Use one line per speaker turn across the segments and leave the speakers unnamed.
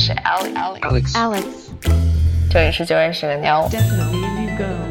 是 Alex。
Alex.
Alex，
这里是九月十个妞。
Definitely girl.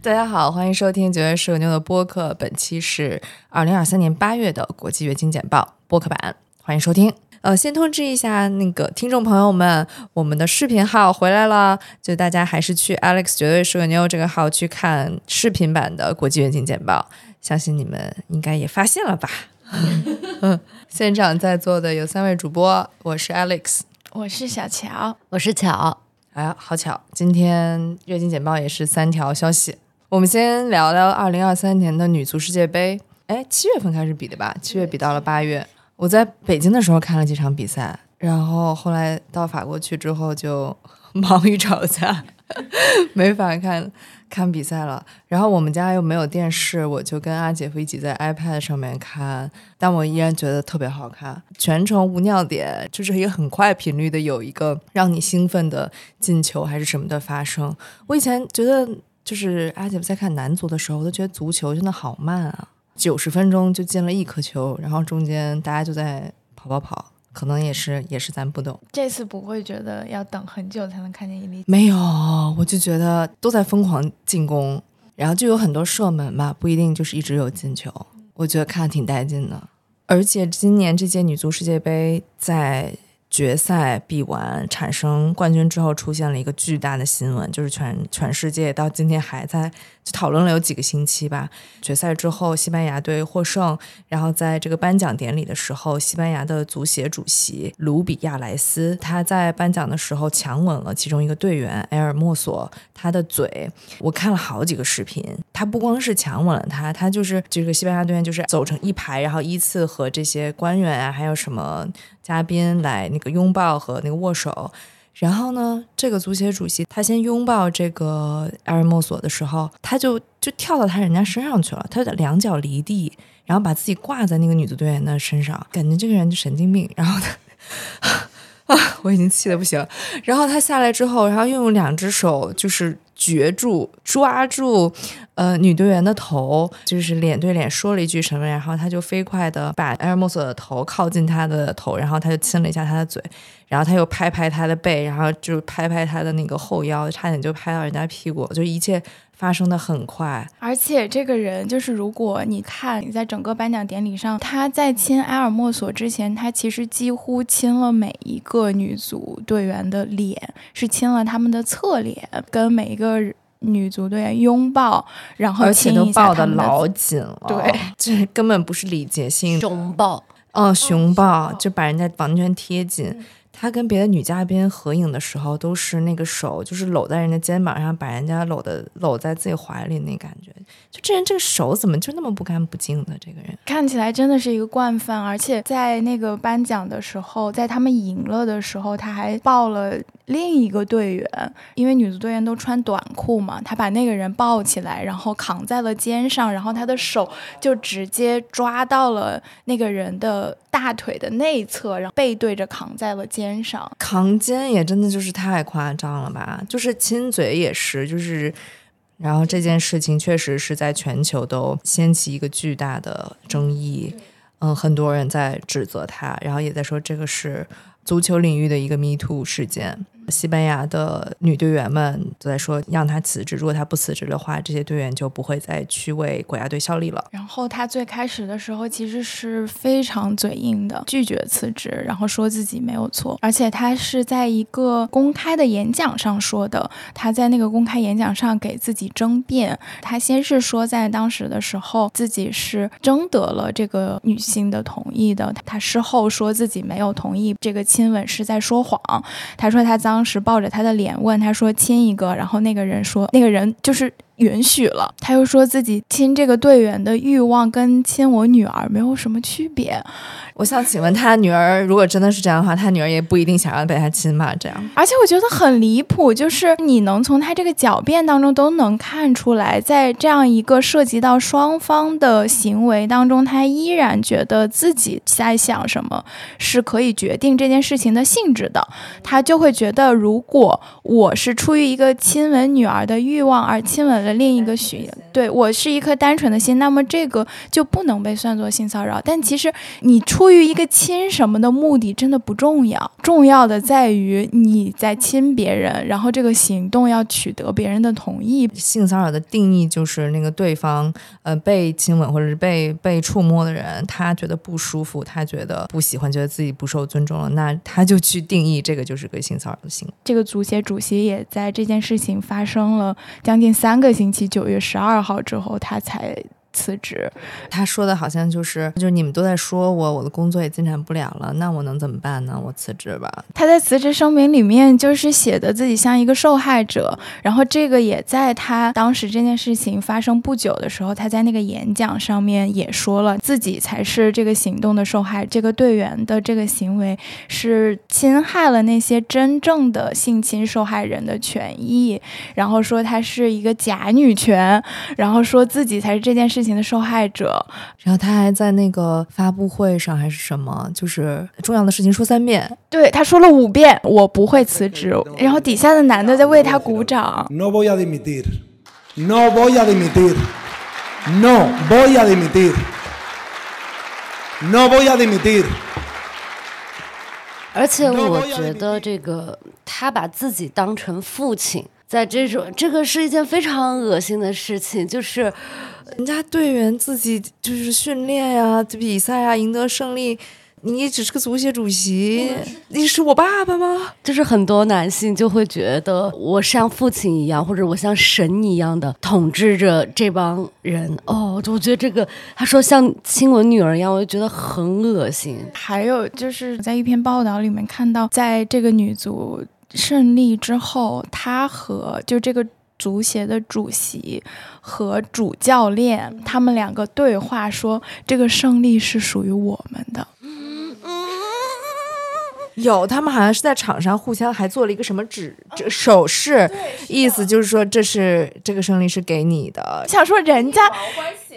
大家好，欢迎收听九月十九妞的播客。本期是二零二三年八月的国际月经简报播客版，欢迎收听。呃，先通知一下那个听众朋友们，我们的视频号回来了，就大家还是去 Alex 绝对是个妞这个号去看视频版的国际月经简报，相信你们应该也发现了吧？嗯，现场在座的有三位主播，我是 Alex，
我是小乔，
我是巧。
哎呀，好巧，今天月经简报也是三条消息。我们先聊聊二零二三年的女足世界杯。哎，七月份开始比的吧？七月比到了八月。我在北京的时候看了几场比赛，然后后来到法国去之后就 忙于吵架，没法看看比赛了。然后我们家又没有电视，我就跟阿姐夫一起在 iPad 上面看，但我依然觉得特别好看，全程无尿点，就是一个很快频率的有一个让你兴奋的进球还是什么的发生。我以前觉得就是阿姐夫在看男足的时候，我都觉得足球真的好慢啊，九十分钟就进了一颗球，然后中间大家就在跑跑跑。可能也是，也是咱不懂。
这次不会觉得要等很久才能看见一粒。
没有，我就觉得都在疯狂进攻，然后就有很多射门吧，不一定就是一直有进球。我觉得看挺带劲的。而且今年这届女足世界杯在决赛比完产生冠军之后，出现了一个巨大的新闻，就是全全世界到今天还在就讨论了有几个星期吧。决赛之后，西班牙队获胜，然后在这个颁奖典礼的时候，西班牙的足协主席卢比亚莱斯他在颁奖的时候强吻了其中一个队员埃尔莫索他的嘴。我看了好几个视频，他不光是强吻了他，他就是这个西班牙队员就是走成一排，然后依次和这些官员啊，还有什么嘉宾来那个拥抱和那个握手。然后呢，这个足协主席他先拥抱这个埃尔莫索的时候，他就就跳到他人家身上去了，他的两脚离地，然后把自己挂在那个女足队员的身上，感觉这个人就神经病。然后他 啊，我已经气得不行。然后他下来之后，然后又用两只手就是攫住、抓住呃女队员的头，就是脸对脸说了一句什么，然后他就飞快的把埃尔莫索的头靠近他的头，然后他就亲了一下他的嘴，然后他又拍拍他的背，然后就拍拍他的那个后腰，差点就拍到人家屁股，就一切发生的很快。
而且这个人就是，如果你看你在整个颁奖典礼上，他在亲埃尔莫索之前，他其实几乎亲了每一个女足队员的脸，是亲了他们的侧脸，跟每一个女足队员拥抱，然后
而且
亲一
都抱
的
老紧了，
对，
这根本不是礼节性
拥抱，
嗯，熊抱就把人家完全贴紧。他跟别的女嘉宾合影的时候，都是那个手就是搂在人家肩膀上，把人家搂的搂在自己怀里那感觉。就这人这个手怎么就那么不干不净的？这个人
看起来真的是一个惯犯，而且在那个颁奖的时候，在他们赢了的时候，他还抱了另一个队员，因为女足队员都穿短裤嘛，他把那个人抱起来，然后扛在了肩上，然后他的手就直接抓到了那个人的大腿的内侧，然后背对着扛在了肩上。
扛肩也真的就是太夸张了吧？就是亲嘴也是，就是。然后这件事情确实是在全球都掀起一个巨大的争议，嗯，很多人在指责他，然后也在说这个是足球领域的一个 Me Too 事件。西班牙的女队员们都在说让他辞职，如果他不辞职的话，这些队员就不会再去为国家队效力了。
然后他最开始的时候其实是非常嘴硬的，拒绝辞职，然后说自己没有错，而且他是在一个公开的演讲上说的。他在那个公开演讲上给自己争辩，他先是说在当时的时候自己是征得了这个女性的同意的，他事后说自己没有同意这个亲吻是在说谎。他说他当当时抱着他的脸问他说亲一个，然后那个人说那个人就是。允许了，他又说自己亲这个队员的欲望跟亲我女儿没有什么区别，
我想请问他女儿，如果真的是这样的话，他女儿也不一定想要被他亲吧？这样，
而且我觉得很离谱，就是你能从他这个狡辩当中都能看出来，在这样一个涉及到双方的行为当中，他依然觉得自己在想什么是可以决定这件事情的性质的，他就会觉得，如果我是出于一个亲吻女儿的欲望而亲吻吻了另一个许，对我是一颗单纯的心，那么这个就不能被算作性骚扰。但其实你出于一个亲什么的目的真的不重要，重要的在于你在亲别人，然后这个行动要取得别人的同意。
性骚扰的定义就是那个对方呃被亲吻或者是被被触摸的人，他觉得不舒服，他觉得不喜欢，觉得自己不受尊重了，那他就去定义这个就是个性骚扰的行为。
这个足协主席也在这件事情发生了将近三个星期，九月十二号之后，他才。辞职，
他说的好像就是就是你们都在说我，我的工作也进展不了了，那我能怎么办呢？我辞职吧。
他在辞职声明里面就是写的自己像一个受害者，然后这个也在他当时这件事情发生不久的时候，他在那个演讲上面也说了自己才是这个行动的受害，这个队员的这个行为是侵害了那些真正的性侵受害人的权益，然后说他是一个假女权，然后说自己才是这件事。事情的受害者，
然后他还在那个发布会上还是什么，就是重要的事情说三遍，
对他说了五遍，我不会辞职。然后底下的男的在为他鼓掌。
No voy a dimitir, no voy a dimitir, no voy a dimitir, no voy a dimitir。
而且我觉得这个他把自己当成父亲，在这种这个是一件非常恶心的事情，就是。
人家队员自己就是训练呀、比赛啊，赢得胜利，你只是个足协主席，你是我爸爸吗？
就是很多男性就会觉得我像父亲一样，或者我像神一样的统治着这帮人。哦，我觉得这个他说像亲吻女儿一样，我就觉得很恶心。
还有就是在一篇报道里面看到，在这个女足胜利之后，她和就这个。足协的主席和主教练，他们两个对话说：“这个胜利是属于我们的。”
有，他们好像是在场上互相还做了一个什么指这手势，意思就是说这是这个胜利是给你的。
想说人家，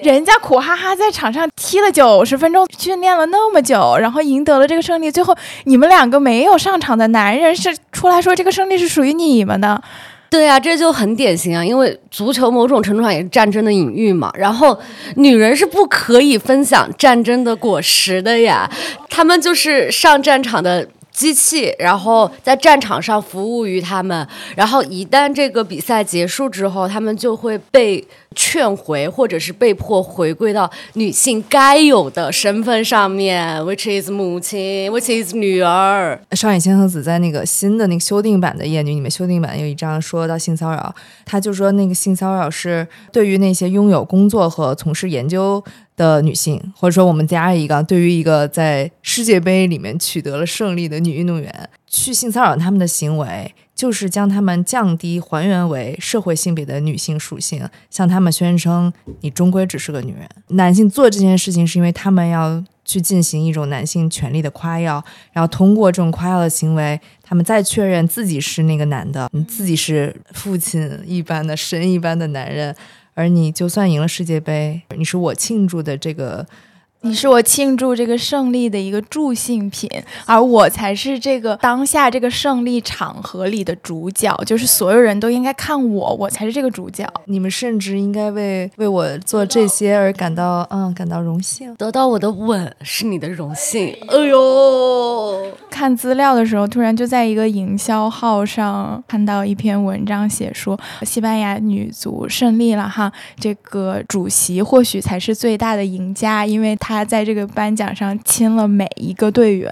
人家苦哈哈在场上踢了九十分钟，训练了那么久，然后赢得了这个胜利，最后你们两个没有上场的男人是出来说这个胜利是属于你们的。
对啊，这就很典型啊，因为足球某种程度上也是战争的隐喻嘛。然后女人是不可以分享战争的果实的呀，她们就是上战场的。机器，然后在战场上服务于他们，然后一旦这个比赛结束之后，他们就会被劝回，或者是被迫回归到女性该有的身份上面，which is 母亲，which is 女儿。
上野千鹤子在那个新的那个修订版的《厌女》里面，修订版有一章说到性骚扰，他就说那个性骚扰是对于那些拥有工作和从事研究。的女性，或者说我们加一个，对于一个在世界杯里面取得了胜利的女运动员，去性骚扰他们的行为，就是将他们降低，还原为社会性别的女性属性，向他们宣称你终归只是个女人。男性做这件事情，是因为他们要去进行一种男性权利的夸耀，然后通过这种夸耀的行为，他们再确认自己是那个男的，你自己是父亲一般的神一般的男人。而你就算赢了世界杯，你是我庆祝的这个。
你是我庆祝这个胜利的一个助兴品，而我才是这个当下这个胜利场合里的主角，就是所有人都应该看我，我才是这个主角。
你们甚至应该为为我做这些而感到嗯感到荣幸，
得到我的吻是你的荣幸。哎呦，
看资料的时候，突然就在一个营销号上看到一篇文章，写说西班牙女足胜利了哈，这个主席或许才是最大的赢家，因为他。他在这个颁奖上亲了每一个队员，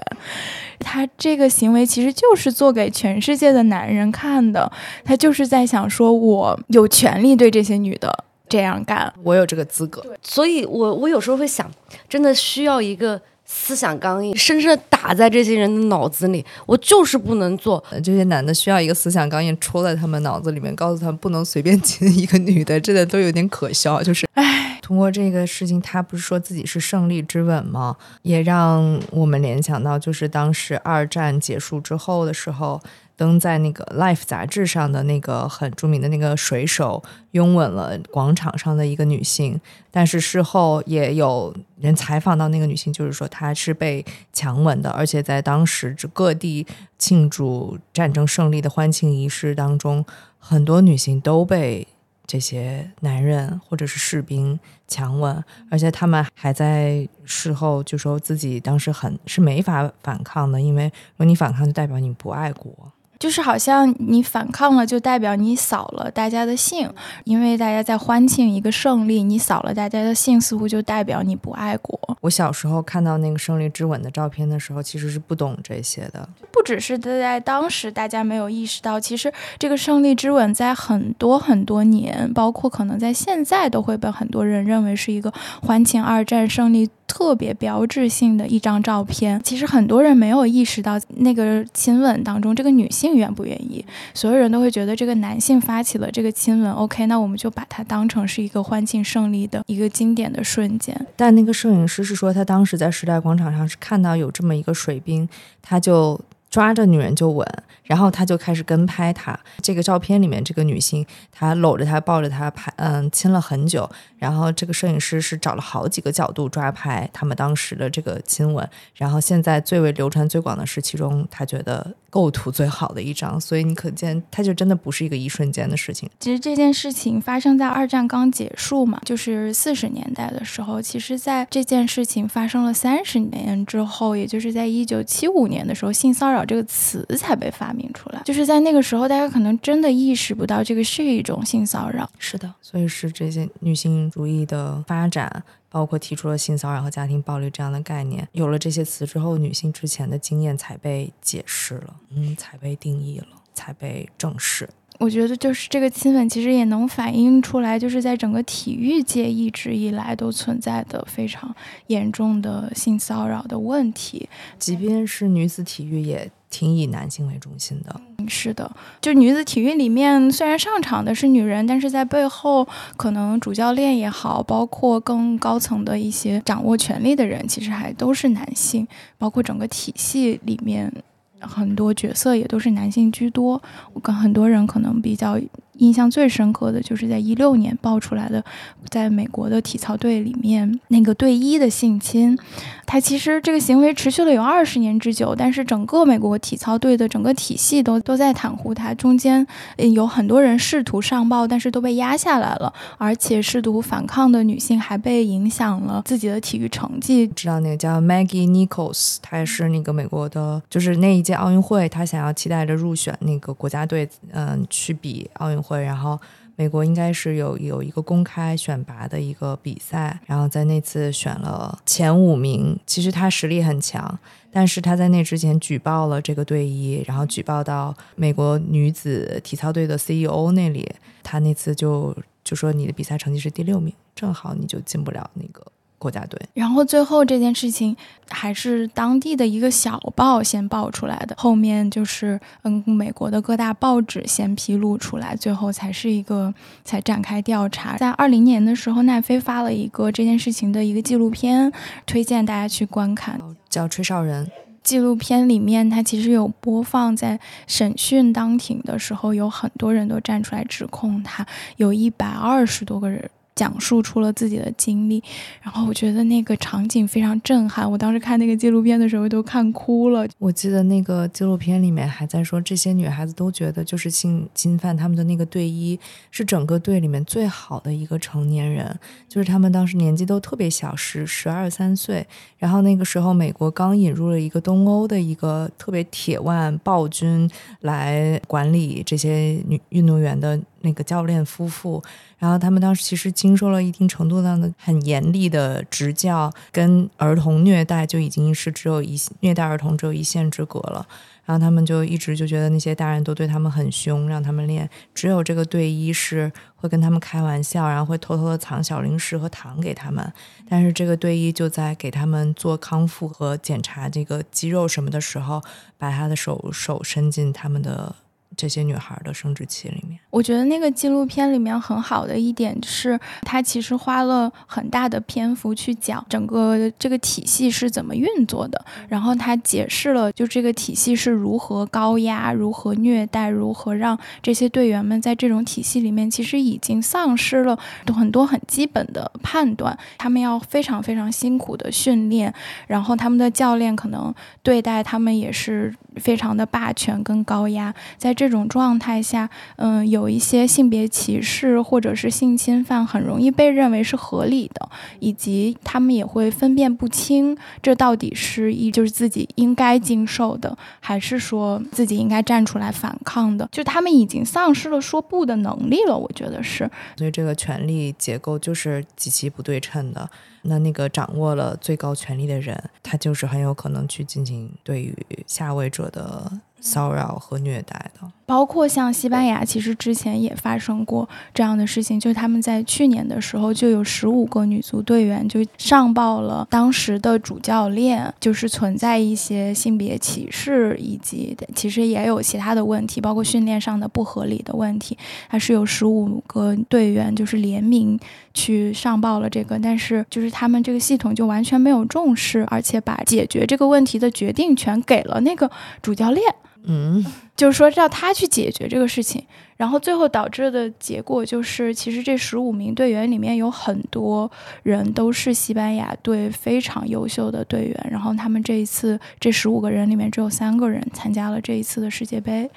他这个行为其实就是做给全世界的男人看的，他就是在想说，我有权利对这些女的这样干，
我有这个资格。
所以，我我有时候会想，真的需要一个思想钢印，深深的打在这些人的脑子里，我就是不能做。
这些男的需要一个思想钢印戳在他们脑子里面，告诉他们不能随便 亲一个女的，真的都有点可笑，就是，唉。通过这个事情，他不是说自己是胜利之吻吗？也让我们联想到，就是当时二战结束之后的时候，登在那个《Life》杂志上的那个很著名的那个水手拥吻了广场上的一个女性。但是事后也有人采访到那个女性，就是说她是被强吻的，而且在当时各地庆祝战争胜利的欢庆仪式当中，很多女性都被。这些男人或者是士兵强吻，而且他们还在事后就说自己当时很是没法反抗的，因为如果你反抗就代表你不爱国。
就是好像你反抗了，就代表你扫了大家的兴，因为大家在欢庆一个胜利，你扫了大家的兴，似乎就代表你不爱国。
我小时候看到那个胜利之吻的照片的时候，其实是不懂这些的。
不只是在当时大家没有意识到，其实这个胜利之吻在很多很多年，包括可能在现在，都会被很多人认为是一个欢庆二战胜利。特别标志性的一张照片，其实很多人没有意识到那个亲吻当中，这个女性愿不愿意。所有人都会觉得这个男性发起了这个亲吻，OK，那我们就把它当成是一个欢庆胜利的一个经典的瞬间。
但那个摄影师是说，他当时在时代广场上是看到有这么一个水兵，他就。抓着女人就吻，然后他就开始跟拍她。这个照片里面，这个女性她搂着他，抱着他拍，嗯，亲了很久。然后这个摄影师是找了好几个角度抓拍他们当时的这个亲吻。然后现在最为流传最广的是其中他觉得构图最好的一张。所以你可见，它就真的不是一个一瞬间的事情。
其实这件事情发生在二战刚结束嘛，就是四十年代的时候。其实，在这件事情发生了三十年之后，也就是在一九七五年的时候，性骚扰。这个词才被发明出来，就是在那个时候，大家可能真的意识不到这个是一种性骚扰。
是的，所以是这些女性主义的发展，包括提出了性骚扰和家庭暴力这样的概念。有了这些词之后，女性之前的经验才被解释了，嗯，才被定义了，才被正视。
我觉得就是这个亲吻，其实也能反映出来，就是在整个体育界一直以来都存在的非常严重的性骚扰的问题。
即便是女子体育，也挺以男性为中心的。
是的，就女子体育里面，虽然上场的是女人，但是在背后，可能主教练也好，包括更高层的一些掌握权力的人，其实还都是男性，包括整个体系里面。很多角色也都是男性居多，我跟很多人可能比较。印象最深刻的就是在一六年爆出来的，在美国的体操队里面那个队医的性侵，他其实这个行为持续了有二十年之久，但是整个美国体操队的整个体系都都在袒护他，中间有很多人试图上报，但是都被压下来了，而且试图反抗的女性还被影响了自己的体育成绩。
知道那个叫 Maggie Nichols，她也是那个美国的，就是那一届奥运会，她想要期待着入选那个国家队，嗯，去比奥运。会，然后美国应该是有有一个公开选拔的一个比赛，然后在那次选了前五名。其实他实力很强，但是他在那之前举报了这个队医，然后举报到美国女子体操队的 CEO 那里，他那次就就说你的比赛成绩是第六名，正好你就进不了那个。国家队，
然后最后这件事情还是当地的一个小报先爆出来的，后面就是嗯美国的各大报纸先披露出来，最后才是一个才展开调查。在二零年的时候，奈飞发了一个这件事情的一个纪录片，推荐大家去观看，
叫《吹哨人》。
纪录片里面，它其实有播放在审讯当庭的时候，有很多人都站出来指控他，有一百二十多个人。讲述出了自己的经历，然后我觉得那个场景非常震撼。我当时看那个纪录片的时候都看哭了。
我记得那个纪录片里面还在说，这些女孩子都觉得就是性侵犯他们的那个队医是整个队里面最好的一个成年人，就是他们当时年纪都特别小，十十二三岁。然后那个时候美国刚引入了一个东欧的一个特别铁腕暴君来管理这些女运动员的。那个教练夫妇，然后他们当时其实经受了一定程度上的很严厉的执教，跟儿童虐待就已经是只有一虐待儿童只有一线之隔了。然后他们就一直就觉得那些大人都对他们很凶，让他们练。只有这个队医是会跟他们开玩笑，然后会偷偷的藏小零食和糖给他们。但是这个队医就在给他们做康复和检查这个肌肉什么的时候，把他的手手伸进他们的。这些女孩的生殖器里面，
我觉得那个纪录片里面很好的一点是，它其实花了很大的篇幅去讲整个这个体系是怎么运作的，然后它解释了就这个体系是如何高压、如何虐待、如何让这些队员们在这种体系里面其实已经丧失了很多很基本的判断，他们要非常非常辛苦的训练，然后他们的教练可能对待他们也是非常的霸权跟高压，在这。这种状态下，嗯，有一些性别歧视或者是性侵犯很容易被认为是合理的，以及他们也会分辨不清这到底是一就是自己应该经受的，还是说自己应该站出来反抗的，就他们已经丧失了说不的能力了，我觉得是。
所以这个权力结构就是极其不对称的。那那个掌握了最高权力的人，他就是很有可能去进行对于下位者的骚扰和虐待的。
包括像西班牙，其实之前也发生过这样的事情，就是他们在去年的时候就有十五个女足队员就上报了当时的主教练，就是存在一些性别歧视，以及其实也有其他的问题，包括训练上的不合理的问题。还是有十五个队员就是联名去上报了这个，但是就是他们这个系统就完全没有重视，而且把解决这个问题的决定权给了那个主教练。
嗯，
就是说让他去解决这个事情，然后最后导致的结果就是，其实这十五名队员里面有很多人都是西班牙队非常优秀的队员，然后他们这一次这十五个人里面只有三个人参加了这一次的世界杯。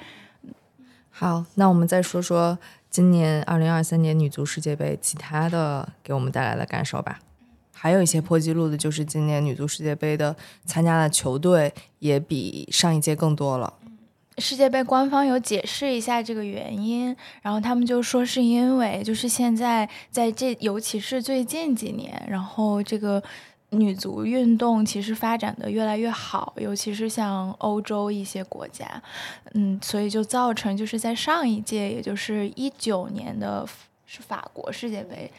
好，那我们再说说今年二零二三年女足世界杯其他的给我们带来的感受吧。还有一些破纪录的，就是今年女足世界杯的参加的球队也比上一届更多了。
世界杯官方有解释一下这个原因，然后他们就说是因为就是现在在这，尤其是最近几年，然后这个女足运动其实发展的越来越好，尤其是像欧洲一些国家，嗯，所以就造成就是在上一届，也就是一九年的是法国世界杯。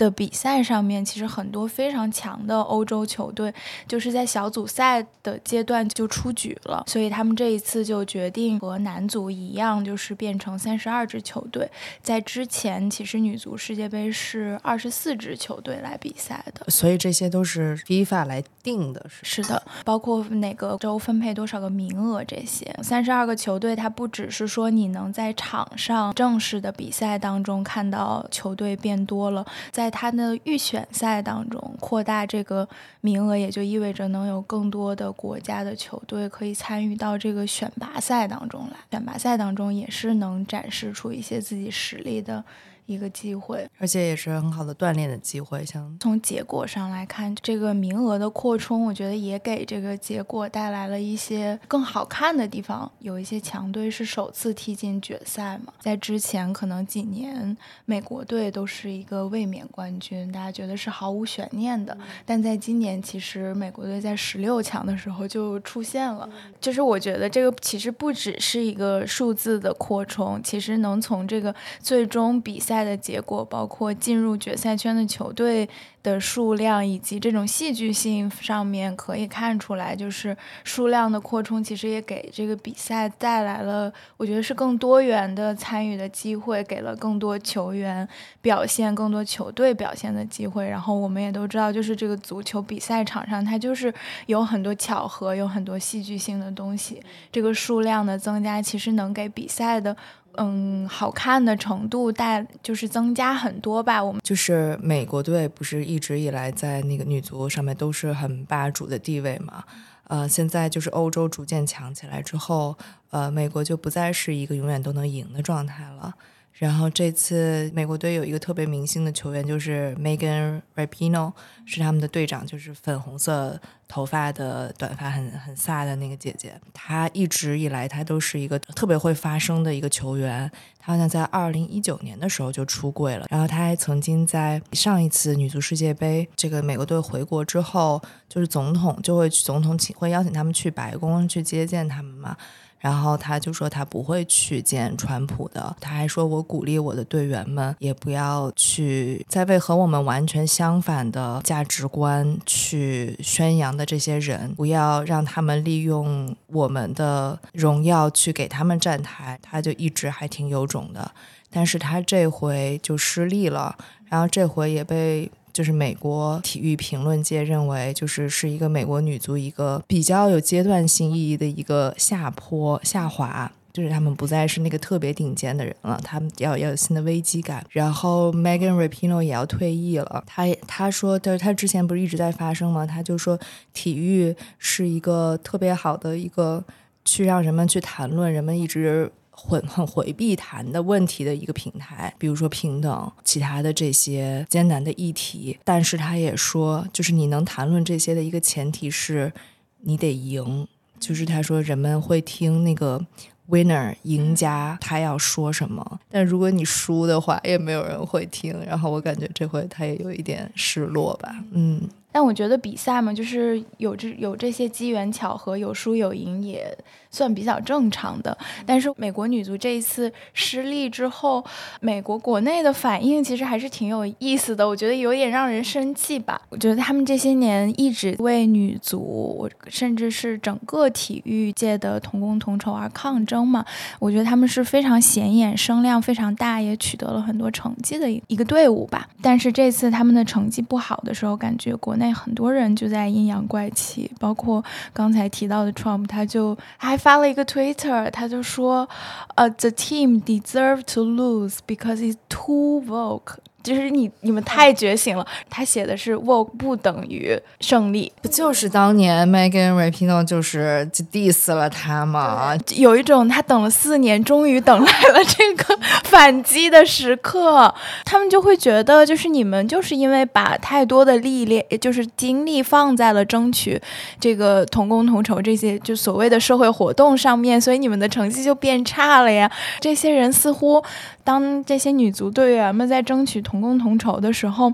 的比赛上面，其实很多非常强的欧洲球队，就是在小组赛的阶段就出局了，所以他们这一次就决定和男足一样，就是变成三十二支球队。在之前，其实女足世界杯是二十四支球队来比赛的，
所以这些都是 FIFA 来定的，
是的，包括哪个州分配多少个名额这些。三十二个球队，它不只是说你能在场上正式的比赛当中看到球队变多了，在他的预选赛当中扩大这个名额，也就意味着能有更多的国家的球队可以参与到这个选拔赛当中来。选拔赛当中也是能展示出一些自己实力的。一个机会，
而且也是很好的锻炼的机会。像
从结果上来看，这个名额的扩充，我觉得也给这个结果带来了一些更好看的地方。有一些强队是首次踢进决赛嘛，在之前可能几年美国队都是一个卫冕冠军，大家觉得是毫无悬念的。但在今年，其实美国队在十六强的时候就出现了。就是我觉得这个其实不只是一个数字的扩充，其实能从这个最终比赛。的结果包括进入决赛圈的球队的数量，以及这种戏剧性上面可以看出来，就是数量的扩充，其实也给这个比赛带来了，我觉得是更多元的参与的机会，给了更多球员表现、更多球队表现的机会。然后我们也都知道，就是这个足球比赛场上，它就是有很多巧合，有很多戏剧性的东西。这个数量的增加，其实能给比赛的。嗯，好看的程度带就是增加很多吧。我们
就是美国队，不是一直以来在那个女足上面都是很霸主的地位嘛？呃，现在就是欧洲逐渐强起来之后，呃，美国就不再是一个永远都能赢的状态了。然后这次美国队有一个特别明星的球员，就是 Megan Rapinoe，是他们的队长，就是粉红色头发的短发很很飒的那个姐姐。她一直以来她都是一个特别会发声的一个球员。她好像在二零一九年的时候就出柜了。然后她还曾经在上一次女足世界杯这个美国队回国之后，就是总统就会总统请会邀请他们去白宫去接见他们嘛。然后他就说他不会去见川普的，他还说我鼓励我的队员们也不要去在为和我们完全相反的价值观去宣扬的这些人，不要让他们利用我们的荣耀去给他们站台。他就一直还挺有种的，但是他这回就失利了，然后这回也被。就是美国体育评论界认为，就是是一个美国女足一个比较有阶段性意义的一个下坡下滑，就是他们不再是那个特别顶尖的人了，他们要要有新的危机感。然后 Megan Rapino 也要退役了，他他说，就是他之前不是一直在发声吗？他就说，体育是一个特别好的一个去让人们去谈论人们一直。很很回避谈的问题的一个平台，比如说平等，其他的这些艰难的议题。但是他也说，就是你能谈论这些的一个前提是你得赢，就是他说人们会听那个。Winner 赢家他要说什么，但如果你输的话，也没有人会听。然后我感觉这回他也有一点失落吧，嗯。
但我觉得比赛嘛，就是有这有这些机缘巧合，有输有赢也算比较正常的。但是美国女足这一次失利之后，美国国内的反应其实还是挺有意思的。我觉得有点让人生气吧。我觉得他们这些年一直为女足，甚至是整个体育界的同工同酬而抗争嘛。我觉得他们是非常显眼、声量非常大，也取得了很多成绩的一个队伍吧。但是这次他们的成绩不好的时候，感觉国。内很多人就在阴阳怪气，包括刚才提到的 Trump，他就还发了一个 Twitter，他就说，呃，the team deserve to lose because it's too vogue。就是你你们太觉醒了，他写的是 “woke” 不等于胜利，
不就是当年 Megan Rapinoe 就是就 diss 了他吗？
有一种他等了四年，终于等来了这个反击的时刻，他们就会觉得就是你们就是因为把太多的历练，就是精力放在了争取这个同工同酬这些就所谓的社会活动上面，所以你们的成绩就变差了呀。这些人似乎。当这些女足队员们在争取同工同酬的时候，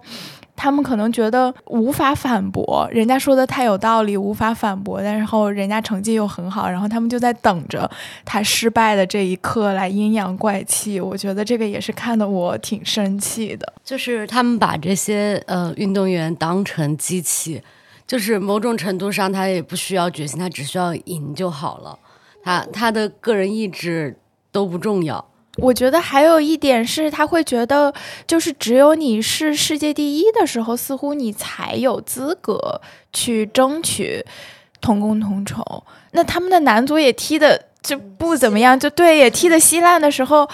他们可能觉得无法反驳，人家说的太有道理，无法反驳。但然后人家成绩又很好，然后他们就在等着他失败的这一刻来阴阳怪气。我觉得这个也是看得我挺生气的，
就是他们把这些呃运动员当成机器，就是某种程度上他也不需要决心，他只需要赢就好了，他他的个人意志都不重要。
我觉得还有一点是，他会觉得，就是只有你是世界第一的时候，似乎你才有资格去争取同工同酬。那他们的男足也踢的就不怎么样，就对，也踢的稀烂的时候。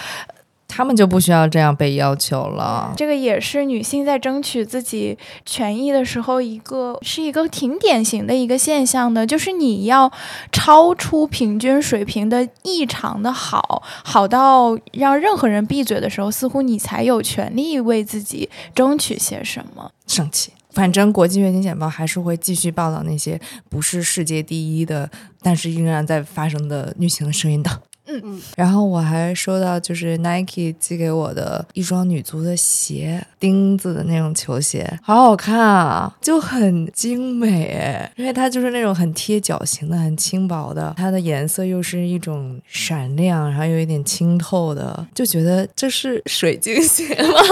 他们就不需要这样被要求了。
这个也是女性在争取自己权益的时候，一个是一个挺典型的一个现象的，就是你要超出平均水平的异常的好，好到让任何人闭嘴的时候，似乎你才有权利为自己争取些什么。
生气，反正国际月经简报还是会继续报道那些不是世界第一的，但是仍然在发生的女性的声音的。
嗯嗯，
然后我还收到就是 Nike 寄给我的一双女足的鞋，钉子的那种球鞋，好好看啊，就很精美哎，因为它就是那种很贴脚型的，很轻薄的，它的颜色又是一种闪亮，然后有一点清透的，就觉得这是水晶鞋吗？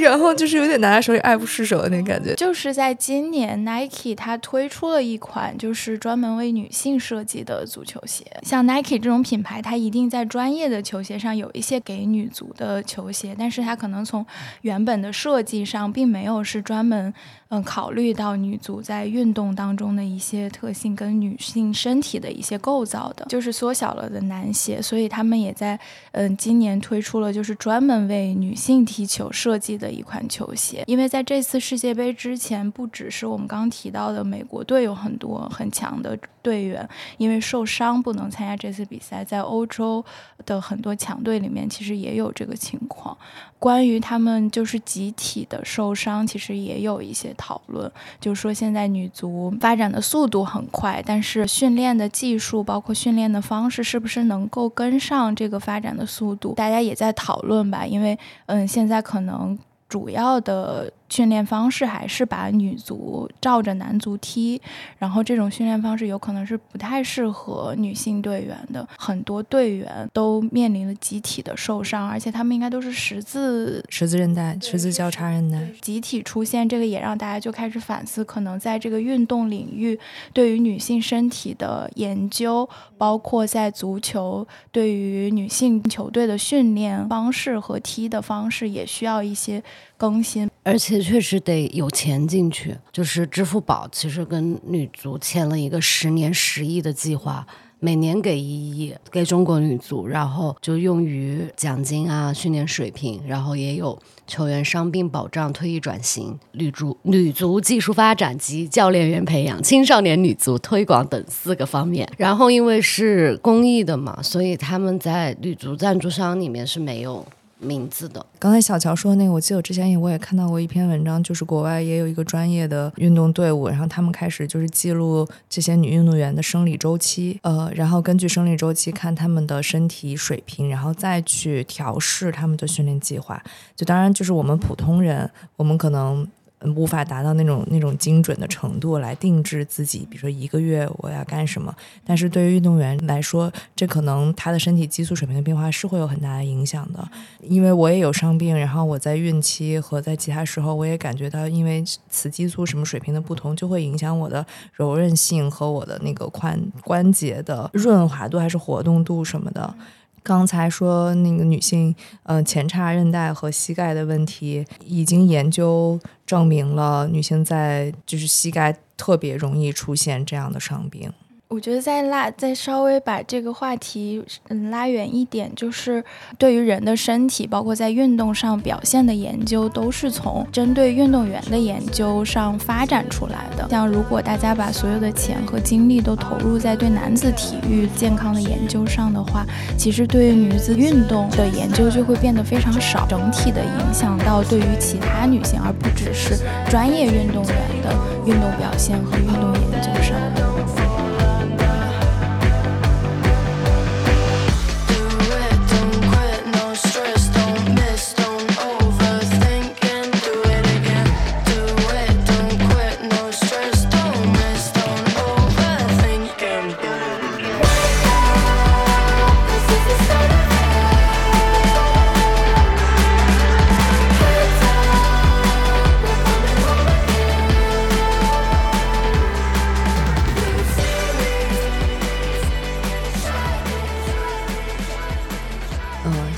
然后就是有点拿在手里爱不释手的那感觉。
就是在今年，Nike 它推出了一款就是专门为女性设计的足球鞋。像 Nike 这种品牌，它一定在专业的球鞋上有一些给女足的球鞋，但是它可能从原本的设计上，并没有是专门。嗯，考虑到女足在运动当中的一些特性跟女性身体的一些构造的，就是缩小了的男鞋，所以他们也在嗯今年推出了就是专门为女性踢球设计的一款球鞋。因为在这次世界杯之前，不只是我们刚提到的美国队有很多很强的队员，因为受伤不能参加这次比赛，在欧洲的很多强队里面其实也有这个情况。关于他们就是集体的受伤，其实也有一些讨论，就是说现在女足发展的速度很快，但是训练的技术包括训练的方式是不是能够跟上这个发展的速度？大家也在讨论吧，因为嗯，现在可能主要的。训练方式还是把女足照着男足踢，然后这种训练方式有可能是不太适合女性队员的。很多队员都面临了集体的受伤，而且他们应该都是十字
十字韧带、十字交叉韧带
集体出现，这个也让大家就开始反思，可能在这个运动领域对于女性身体的研究，包括在足球对于女性球队的训练方式和踢的方式，也需要一些更新，
而且。确实得有钱进去，就是支付宝其实跟女足签了一个十年十亿的计划，每年给一亿给中国女足，然后就用于奖金啊、训练水平，然后也有球员伤病保障、退役转型、女足女足技术发展及教练员培养、青少年女足推广等四个方面。然后因为是公益的嘛，所以他们在女足赞助商里面是没有。名字的。
刚才小乔说的那个，我记得我之前也我也看到过一篇文章，就是国外也有一个专业的运动队伍，然后他们开始就是记录这些女运动员的生理周期，呃，然后根据生理周期看他们的身体水平，然后再去调试他们的训练计划。就当然就是我们普通人，我们可能。无法达到那种那种精准的程度来定制自己，比如说一个月我要干什么。但是对于运动员来说，这可能他的身体激素水平的变化是会有很大的影响的。因为我也有伤病，然后我在孕期和在其他时候，我也感觉到，因为雌激素什么水平的不同，就会影响我的柔韧性和我的那个髋关节的润滑度还是活动度什么的。刚才说那个女性，呃，前叉韧带和膝盖的问题，已经研究证明了，女性在就是膝盖特别容易出现这样的伤病。
我觉得再拉再稍微把这个话题嗯拉远一点，就是对于人的身体，包括在运动上表现的研究，都是从针对运动员的研究上发展出来的。像如果大家把所有的钱和精力都投入在对男子体育健康的研究上的话，其实对于女子运动的研究就会变得非常少，整体的影响到对于其他女性，而不只是专业运动员的运动表现和运动研究上。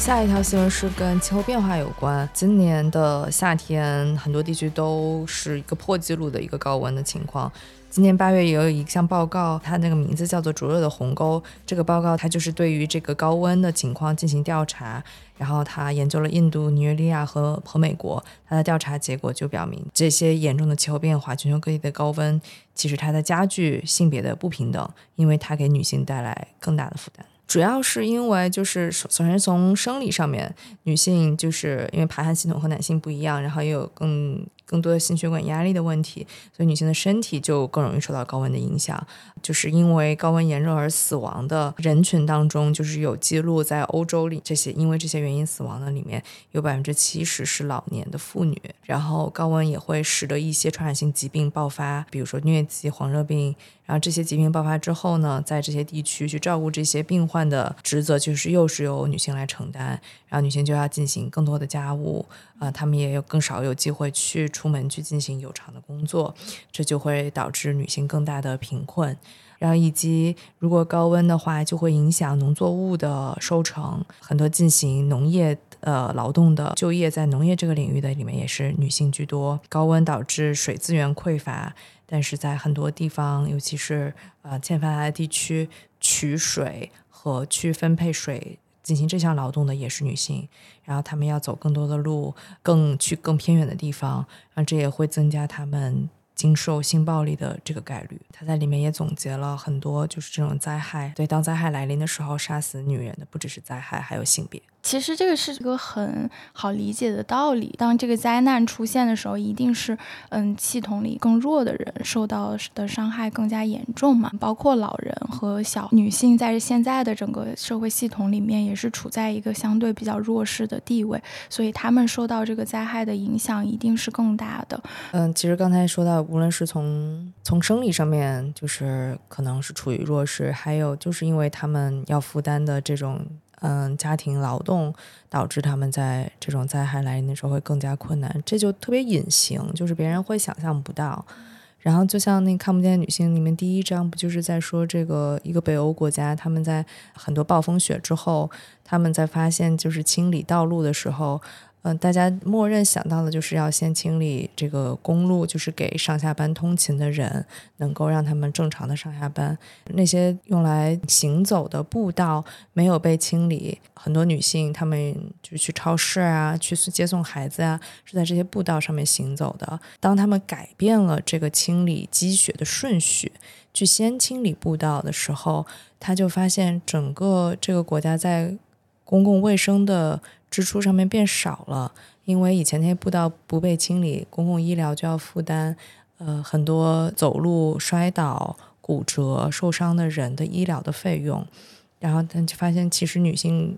下一条新闻是跟气候变化有关。今年的夏天，很多地区都是一个破纪录的一个高温的情况。今年八月也有一项报告，它那个名字叫做“灼热的鸿沟”。这个报告它就是对于这个高温的情况进行调查，然后它研究了印度、尼日利亚和和美国。它的调查结果就表明，这些严重的气候变化、全球各地的高温，其实它在加剧性别的不平等，因为它给女性带来更大的负担。主要是因为，就是首首先从生理上面，女性就是因为排汗系统和男性不一样，然后也有更。更多的心血管压力的问题，所以女性的身体就更容易受到高温的影响。就是因为高温炎热而死亡的人群当中，就是有记录在欧洲里这些因为这些原因死亡的里面，有百分之七十是老年的妇女。然后高温也会使得一些传染性疾病爆发，比如说疟疾、黄热病。然后这些疾病爆发之后呢，在这些地区去照顾这些病患的职责，就是又是由女性来承担。然后女性就要进行更多的家务，啊，她们也有更少有机会去。出门去进行有偿的工作，这就会导致女性更大的贫困。然后以及如果高温的话，就会影响农作物的收成。很多进行农业呃劳动的就业在农业这个领域的里面也是女性居多。高温导致水资源匮乏，但是在很多地方，尤其是呃欠发达地区，取水和去分配水。进行这项劳动的也是女性，然后他们要走更多的路，更去更偏远的地方，然后这也会增加他们经受性暴力的这个概率。他在里面也总结了很多，就是这种灾害。对，当灾害来临的时候，杀死女人的不只是灾害，还有性别。
其实这个是一个很好理解的道理。当这个灾难出现的时候，一定是嗯系统里更弱的人受到的伤害更加严重嘛。包括老人和小女性，在现在的整个社会系统里面，也是处在一个相对比较弱势的地位，所以他们受到这个灾害的影响一定是更大的。
嗯，其实刚才说到，无论是从从生理上面，就是可能是处于弱势，还有就是因为他们要负担的这种。嗯，家庭劳动导致他们在这种灾害来临的时候会更加困难，这就特别隐形，就是别人会想象不到。然后就像那看不见女性里面第一章，不就是在说这个一个北欧国家，他们在很多暴风雪之后，他们在发现就是清理道路的时候，嗯、大家默认想到的就是要先清理这个公路，就是给上下班通勤的人能够让他们正常的上下班。那些用来行走的步道没有被清理，很多女性她们就去超市啊，去接送孩子啊，是在这些步道上面行走的。当他们改变了这个清理积雪的顺序，去先清理步道的时候，他就发现整个这个国家在公共卫生的支出上面变少了，因为以前那些步道不被清理，公共医疗就要负担呃很多走路摔倒、骨折、受伤的人的医疗的费用，然后但就发现其实女性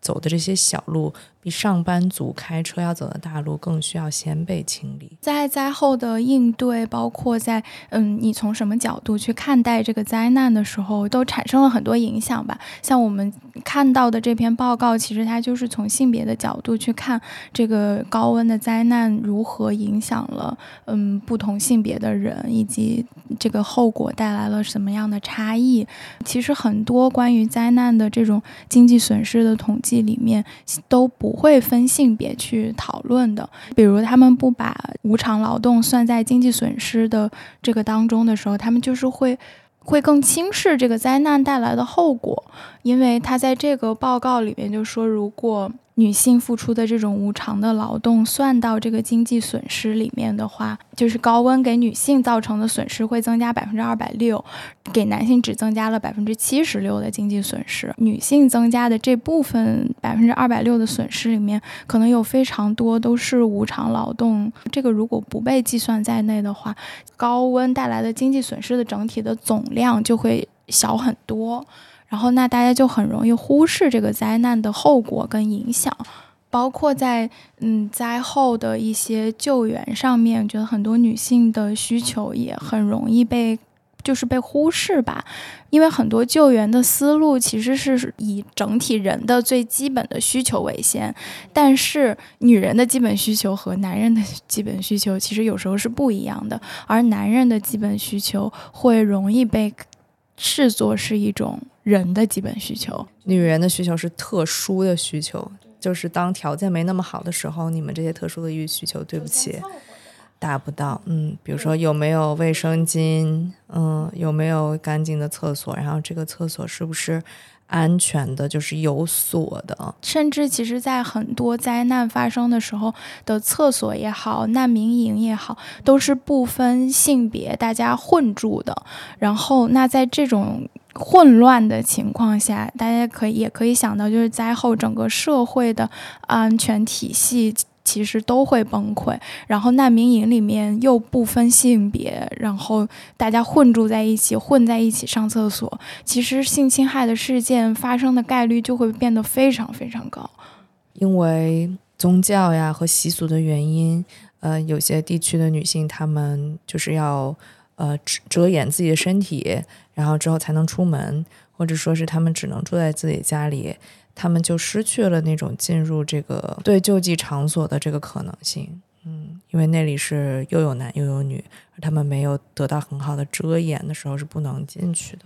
走的这些小路，比上班族开车要走的大路更需要先被清理。
在灾后的应对，包括在嗯，你从什么角度去看待这个灾难的时候，都产生了很多影响吧。像我们看到的这篇报告，其实它就是从性别的角度去看这个高温的灾难如何影响了嗯不同性别的人，以及这个后果带来了什么样的差异。其实很多关于灾难的这种经济损失的统计里面都不会分性别去讨论的。比如他们不把无偿劳动算在经济损失的这个当中的时候，他们就是会会更轻视这个灾难带来的后果，因为他在这个报告里面就说，如果女性付出的这种无偿的劳动算到这个经济损失里面的话，就是高温给女性造成的损失会增加百分之二百六，给男性只增加了百分之七十六的经济损失。女性增加的这部分百分之二百六的损失里面，可能有非常多都是无偿劳动。这个如果不被计算在内的话，高温带来的经济损失的整体的总量就会小很多。然后，那大家就很容易忽视这个灾难的后果跟影响，包括在嗯灾后的一些救援上面，觉得很多女性的需求也很容易被就是被忽视吧，因为很多救援的思路其实是以整体人的最基本的需求为先，但是女人的基本需求和男人的 基本需求其实有时候是不一样的，而男人的基本需求会容易被视作是一种人的基本需求。
女人的需求是特殊的需求，就是当条件没那么好的时候，你们这些特殊的欲需求，对不起，达不到。嗯，比如说有没有卫生巾，嗯，有没有干净的厕所，然后这个厕所是不是安全的，就是有锁的。
甚至其实，在很多灾难发生的时候的厕所也好，难民营也好，都是不分性别，大家混住的。然后，那在这种混乱的情况下，大家可以也可以想到，就是灾后整个社会的安全体系。其实都会崩溃，然后难民营里面又不分性别，然后大家混住在一起，混在一起上厕所，其实性侵害的事件发生的概率就会变得非常非常高。
因为宗教呀和习俗的原因，呃，有些地区的女性她们就是要呃遮掩自己的身体，然后之后才能出门，或者说是她们只能住在自己家里。他们就失去了那种进入这个对救济场所的这个可能性，嗯，因为那里是又有男又有女，他们没有得到很好的遮掩的时候是不能进去的。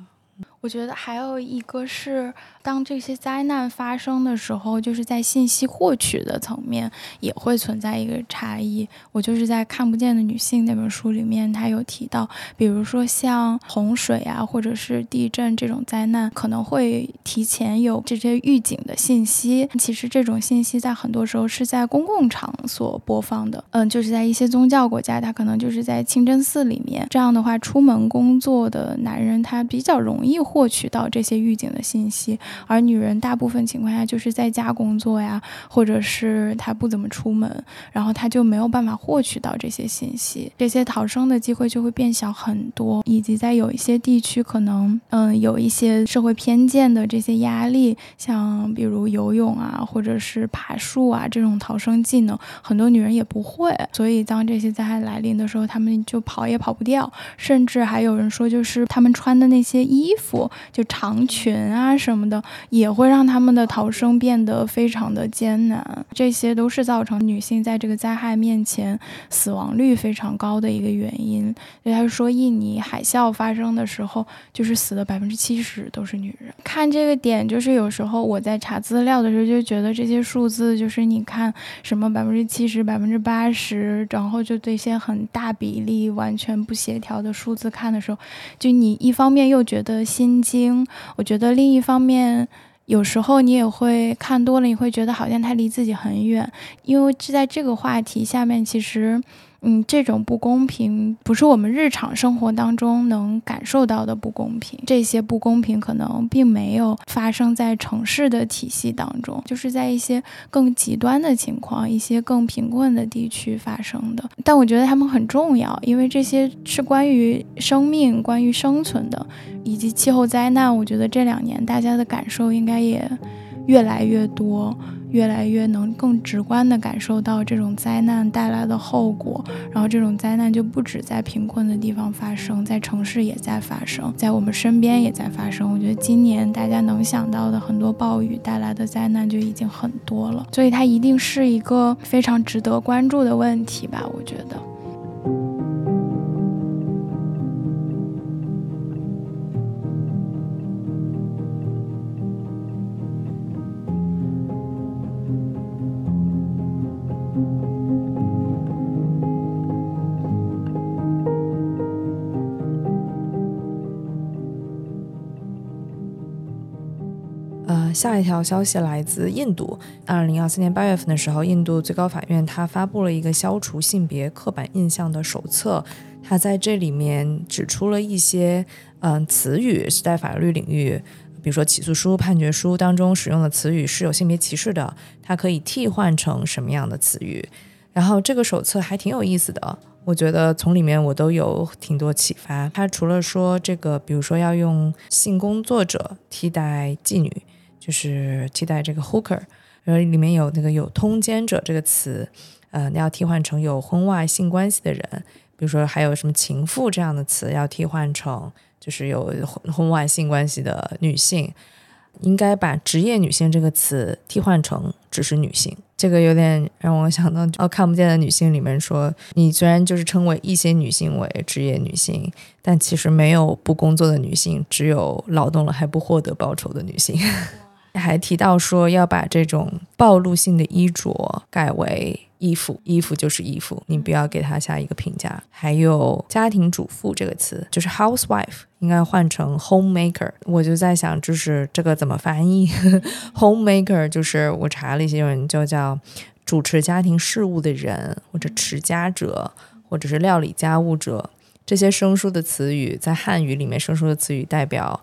我觉得还有一个是，当这些灾难发生的时候，就是在信息获取的层面也会存在一个差异。我就是在《看不见的女性》那本书里面，他有提到，比如说像洪水啊，或者是地震这种灾难，可能会提前有这些预警的信息。其实这种信息在很多时候是在公共场所播放的，嗯，就是在一些宗教国家，他可能就是在清真寺里面。这样的话，出门工作的男人他比较容易获取到这些预警的信息，而女人大部分情况下就是在家工作呀，或者是她不怎么出门，然后她就没有办法获取到这些信息，这些逃生的机会就会变小很多，以及在有一些地区可能嗯有一些社会偏见的这些压力，像比如游泳啊，或者是爬树啊这种逃生技能，很多女人也不会，所以当这些灾害来临的时候，她们就跑也跑不掉，甚至还有人说就是她们穿的那些衣服。就长裙啊什么的，也会让他们的逃生变得非常的艰难。这些都是造成女性在这个灾害面前死亡率非常高的一个原因。就他说，印尼海啸发生的时候，就是死的百分之七十都是女人。看这个点，就是有时候我在查资料的时候就觉得这些数字，就是你看什么百分之七十、百分之八十，然后就对些很大比例完全不协调的数字看的时候，就你一方面又觉得心心经，我觉得另一方面。有时候你也会看多了，你会觉得好像他离自己很远，因为就在这个话题下面，其实。嗯，这种不公平不是我们日常生活当中能感受到的不公平。这些不公平可能并没有发生在城市的体系当中，就是在一些更极端的情况、一些更贫困的地区发生的。但我觉得他们很重要，因为这些是关于生命、关于生存的，以及气候灾难。我觉得这两年大家的感受应该也越来越多。越来越能更直观地感受到这种灾难带来的后果，然后这种灾难就不止在贫困的地方发生，在城市也在发生，在我们身边也在发生。我觉得今年大家能想到的很多暴雨带来的灾难就已经很多了，所以它一定是一个非常值得关注的问题吧？我觉得。
下一条消息来自印度。二零二四年八月份的时候，印度最高法院它发布了一个消除性别刻板印象的手册。它在这里面指出了一些嗯词语是在法律领域，比如说起诉书、判决书当中使用的词语是有性别歧视的，它可以替换成什么样的词语？然后这个手册还挺有意思的，我觉得从里面我都有挺多启发。它除了说这个，比如说要用性工作者替代妓女。就是替代这个 hooker，然后里面有那个有通奸者这个词，呃，要替换成有婚外性关系的人，比如说还有什么情妇这样的词，要替换成就是有婚婚外性关系的女性，应该把职业女性这个词替换成只是女性。这个有点让我想到哦，看不见的女性里面说，你虽然就是称为一些女性为职业女性，但其实没有不工作的女性，只有劳动了还不获得报酬的女性。还提到说要把这种暴露性的衣着改为衣服，衣服就是衣服，你不要给它下一个评价。还有家庭主妇这个词，就是 housewife 应该换成 homemaker。我就在想，就是这个怎么翻译？homemaker 就是我查了一些人，就叫主持家庭事务的人，或者持家者，或者是料理家务者。这些生疏的词语在汉语里面，生疏的词语代表。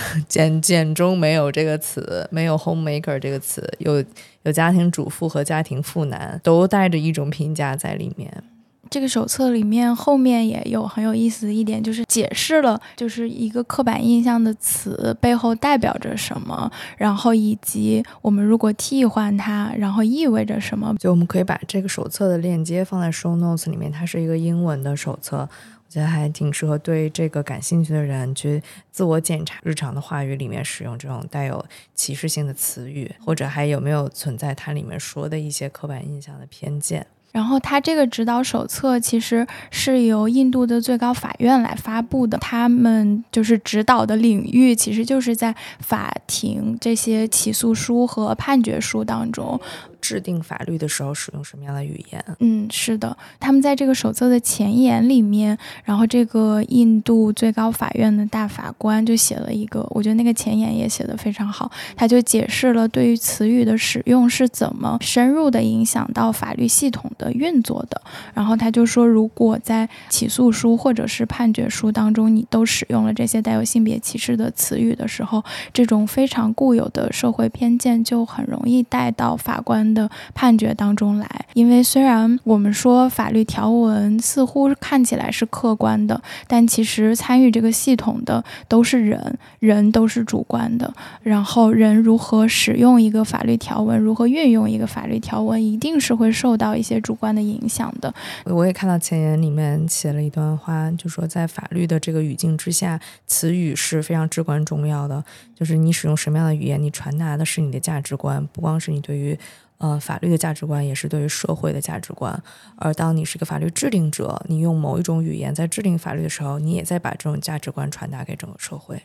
简简中没有这个词，没有 homemaker 这个词，有有家庭主妇和家庭妇男，都带着一种评价在里面。
这个手册里面后面也有很有意思的一点，就是解释了就是一个刻板印象的词背后代表着什么，然后以及我们如果替换它，然后意味着什么。
就我们可以把这个手册的链接放在 show notes 里面，它是一个英文的手册。我觉得还挺适合对这个感兴趣的人去自我检查日常的话语里面使用这种带有歧视性的词语，或者还有没有存在它里面说的一些刻板印象的偏见。
然后，它这个指导手册其实是由印度的最高法院来发布的，他们就是指导的领域其实就是在法庭这些起诉书和判决书当中。
制定法律的时候使用什么样的语言？
嗯，是的，他们在这个手册的前言里面，然后这个印度最高法院的大法官就写了一个，我觉得那个前言也写得非常好，他就解释了对于词语的使用是怎么深入的影响到法律系统的运作的。然后他就说，如果在起诉书或者是判决书当中，你都使用了这些带有性别歧视的词语的时候，这种非常固有的社会偏见就很容易带到法官。的判决当中来。因为虽然我们说法律条文似乎看起来是客观的，但其实参与这个系统的都是人，人都是主观的。然后人如何使用一个法律条文，如何运用一个法律条文，一定是会受到一些主观的影响的。
我也看到前言里面写了一段话，就说在法律的这个语境之下，词语是非常至关重要的。就是你使用什么样的语言，你传达的是你的价值观，不光是你对于呃法律的价值观，也是对于社会的价值观。而当你是个法律制定者，你用某一种语言在制定法律的时候，你也在把这种价值观传达给整个社会。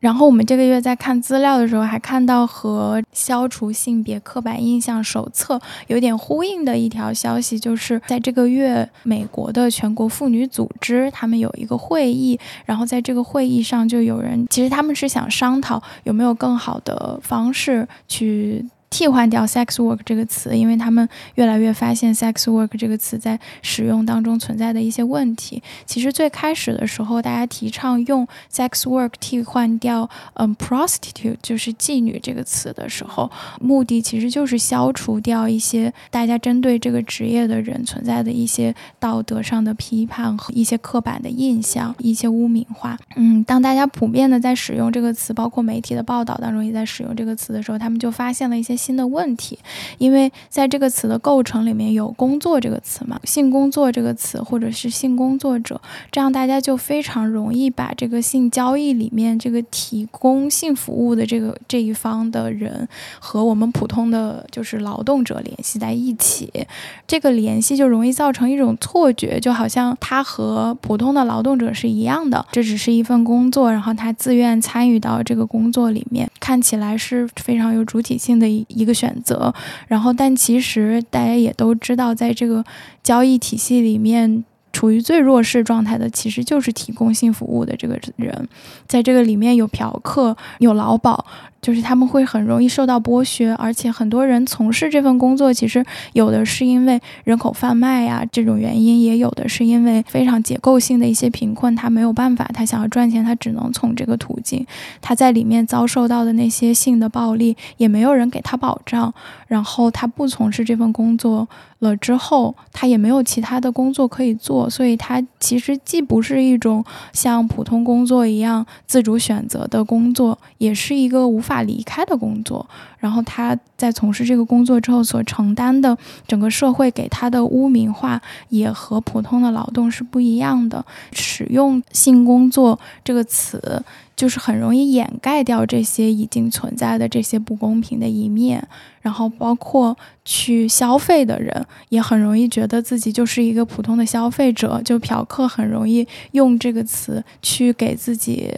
然后我们这个月在看资料的时候，还看到和《消除性别刻板印象手册》有点呼应的一条消息，就是在这个月，美国的全国妇女组织他们有一个会议，然后在这个会议上就有人，其实他们是想商讨有没有更好的方式去。替换掉 sex work 这个词，因为他们越来越发现 sex work 这个词在使用当中存在的一些问题。其实最开始的时候，大家提倡用 sex work 替换掉嗯 prostitute 就是妓女这个词的时候，目的其实就是消除掉一些大家针对这个职业的人存在的一些道德上的批判和一些刻板的印象、一些污名化。嗯，当大家普遍的在使用这个词，包括媒体的报道当中也在使用这个词的时候，他们就发现了一些。新的问题，因为在这个词的构成里面有“工作”这个词嘛，性工作这个词，或者是性工作者，这样大家就非常容易把这个性交易里面这个提供性服务的这个这一方的人和我们普通的就是劳动者联系在一起，这个联系就容易造成一种错觉，就好像他和普通的劳动者是一样的，这只是一份工作，然后他自愿参与到这个工作里面，看起来是非常有主体性的一。一个选择，然后，但其实大家也都知道，在这个交易体系里面，处于最弱势状态的，其实就是提供性服务的这个人，在这个里面有嫖客，有劳保。就是他们会很容易受到剥削，而且很多人从事这份工作，其实有的是因为人口贩卖呀这种原因，也有的是因为非常结构性的一些贫困，他没有办法，他想要赚钱，他只能从这个途径。他在里面遭受到的那些性的暴力，也没有人给他保障。然后他不从事这份工作了之后，他也没有其他的工作可以做，所以他其实既不是一种像普通工作一样自主选择的工作，也是一个无法。离开的工作，然后他在从事这个工作之后所承担的整个社会给他的污名化，也和普通的劳动是不一样的。使用“性工作”这个词，就是很容易掩盖掉这些已经存在的这些不公平的一面。然后，包括去消费的人，也很容易觉得自己就是一个普通的消费者。就嫖客很容易用这个词去给自己。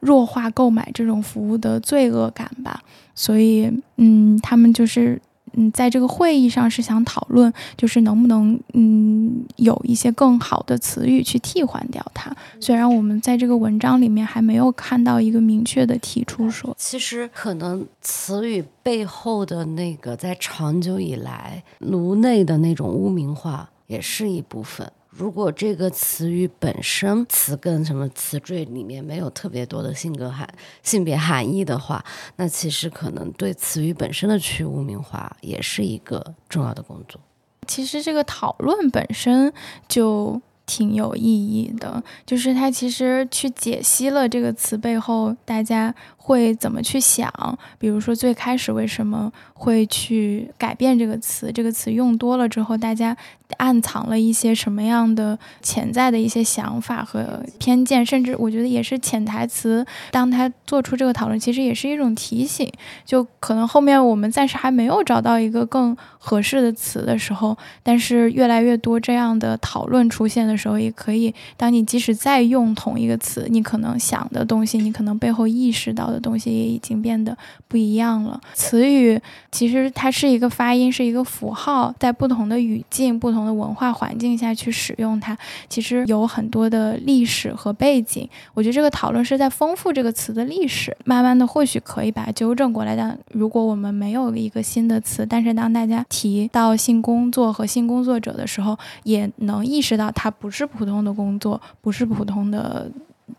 弱化购买这种服务的罪恶感吧，所以，嗯，他们就是，嗯，在这个会议上是想讨论，就是能不能，嗯，有一些更好的词语去替换掉它。虽然我们在这个文章里面还没有看到一个明确的提出说，
其实可能词语背后的那个在长久以来颅内的那种污名化也是一部分。如果这个词语本身词根什么词缀里面没有特别多的性格含性别含义的话，那其实可能对词语本身的去污名化也是一个重要的工作。
其实这个讨论本身就挺有意义的，就是它其实去解析了这个词背后大家会怎么去想，比如说最开始为什么会去改变这个词，这个词用多了之后大家。暗藏了一些什么样的潜在的一些想法和偏见，甚至我觉得也是潜台词。当他做出这个讨论，其实也是一种提醒。就可能后面我们暂时还没有找到一个更合适的词的时候，但是越来越多这样的讨论出现的时候，也可以。当你即使再用同一个词，你可能想的东西，你可能背后意识到的东西，也已经变得不一样了。词语其实它是一个发音，是一个符号，在不同的语境、不同。的文化环境下去使用它，其实有很多的历史和背景。我觉得这个讨论是在丰富这个词的历史，慢慢的或许可以把它纠正过来。但如果我们没有一个新的词，但是当大家提到性工作和性工作者的时候，也能意识到它不是普通的工作，不是普通的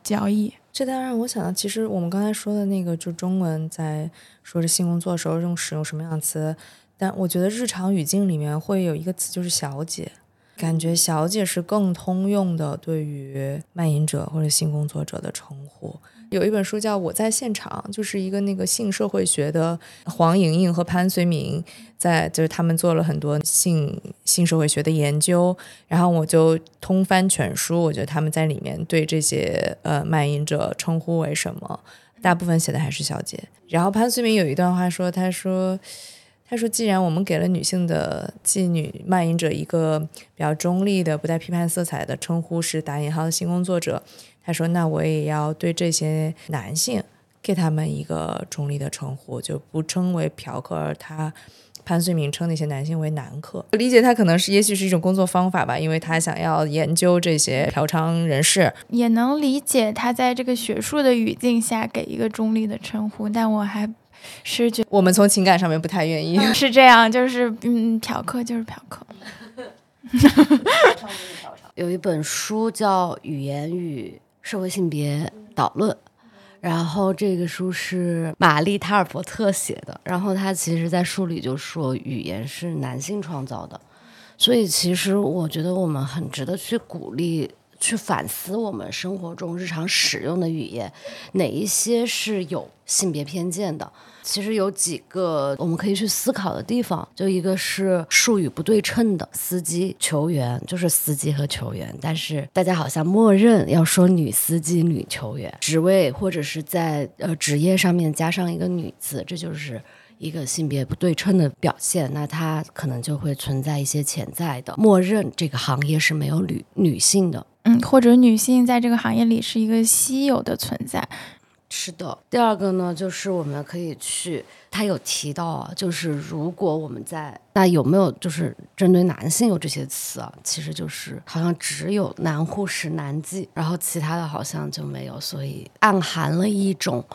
交易。
这当然我想到，其实我们刚才说的那个，就中文在说是性工作的时候用使用什么样的词。但我觉得日常语境里面会有一个词，就是“小姐”，感觉“小姐”是更通用的对于卖淫者或者性工作者的称呼。有一本书叫《我在现场》，就是一个那个性社会学的黄莹莹和潘绥铭在，就是他们做了很多性性社会学的研究，然后我就通翻全书，我觉得他们在里面对这些呃卖淫者称呼为什么，大部分写的还是小姐。然后潘绥铭有一段话说，他说。他说：“既然我们给了女性的妓女卖淫者一个比较中立的、不带批判色彩的称呼是打引号的性工作者，他说，那我也要对这些男性给他们一个中立的称呼，就不称为嫖客，而他潘绥铭称那些男性为男客。我理解他可能是，也许是一种工作方法吧，因为他想要研究这些嫖娼人士，
也能理解他在这个学术的语境下给一个中立的称呼，但我还。”是觉
我们从情感上面不太愿意，
是这样，就是嗯，嫖客就是嫖客。
有一本书叫《语言与社会性别导论》，然后这个书是玛丽·塔尔伯特写的，然后他其实在书里就说语言是男性创造的，所以其实我觉得我们很值得去鼓励。去反思我们生活中日常使用的语言，哪一些是有性别偏见的？其实有几个我们可以去思考的地方。就一个是术语不对称的，司机、球员就是司机和球员，但是大家好像默认要说女司机、女球员，职位或者是在呃职业上面加上一个女字，这就是一个性别不对称的表现。那它可能就会存在一些潜在的默认，这个行业是没有女女性的。
嗯，或者女性在这个行业里是一个稀有的存在。
是的。第二个呢，就是我们可以去，他有提到啊，就是如果我们在那有没有就是针对男性有这些词啊？其实就是好像只有男护士、男妓，然后其他的好像就没有，所以暗含了一种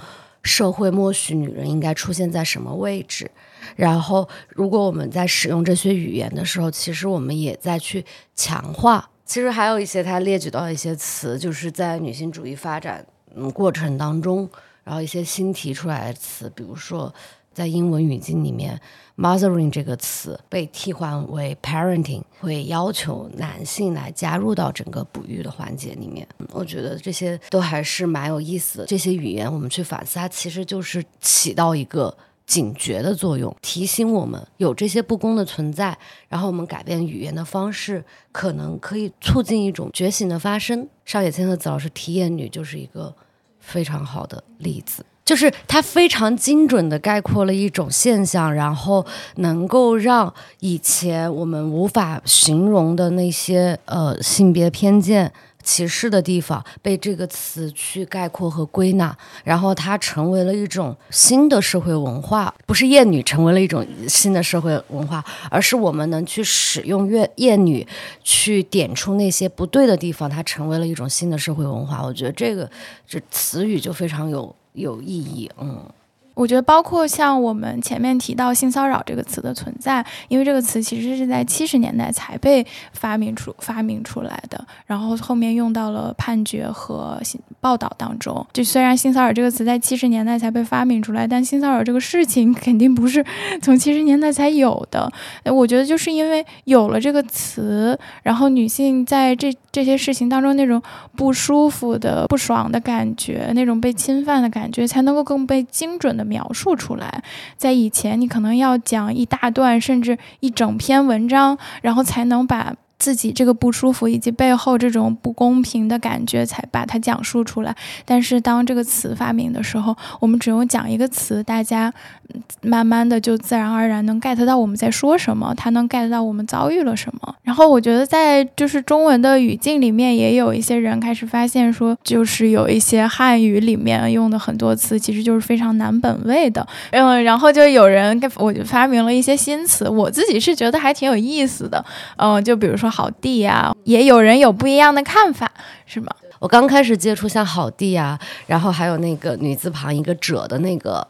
社会默许女人应该出现在什么位置。然后，如果我们在使用这些语言的时候，其实我们也在去强化。其实还有一些他列举到一些词，就是在女性主义发展嗯过程当中，然后一些新提出来的词，比如说在英文语境里面，mothering 这个词被替换为 parenting，会要求男性来加入到整个哺育的环节里面。我觉得这些都还是蛮有意思的。这些语言我们去反思，它其实就是起到一个。警觉的作用，提醒我们有这些不公的存在，然后我们改变语言的方式，可能可以促进一种觉醒的发生。上野千鹤子老师提眼女就是一个非常好的例子，就是它非常精准的概括了一种现象，然后能够让以前我们无法形容的那些呃性别偏见。歧视的地方被这个词去概括和归纳，然后它成为了一种新的社会文化，不是厌女成为了一种新的社会文化，而是我们能去使用厌厌女去点出那些不对的地方，它成为了一种新的社会文化。我觉得这个这词语就非常有有意义，嗯。
我觉得，包括像我们前面提到性骚扰这个词的存在，因为这个词其实是在七十年代才被发明出发明出来的，然后后面用到了判决和报道当中。就虽然性骚扰这个词在七十年代才被发明出来，但性骚扰这个事情 肯定不是从七十年代才有的。我觉得就是因为有了这个词，然后女性在这这些事情当中那种不舒服的、不爽的感觉，那种被侵犯的感觉，才能够更被精准的。描述出来，在以前你可能要讲一大段，甚至一整篇文章，然后才能把。自己这个不舒服以及背后这种不公平的感觉，才把它讲述出来。但是当这个词发明的时候，我们只用讲一个词，大家慢慢的就自然而然能 get 到我们在说什么，他能 get 到我们遭遇了什么。然后我觉得在就是中文的语境里面，也有一些人开始发现说，就是有一些汉语里面用的很多词，其实就是非常难本位的。嗯，然后就有人我就发明了一些新词，我自己是觉得还挺有意思的。嗯，就比如说。说好地呀，也有人有不一样的看法，是吗？
我刚开始接触像好地啊，然后还有那个女字旁一个者的那个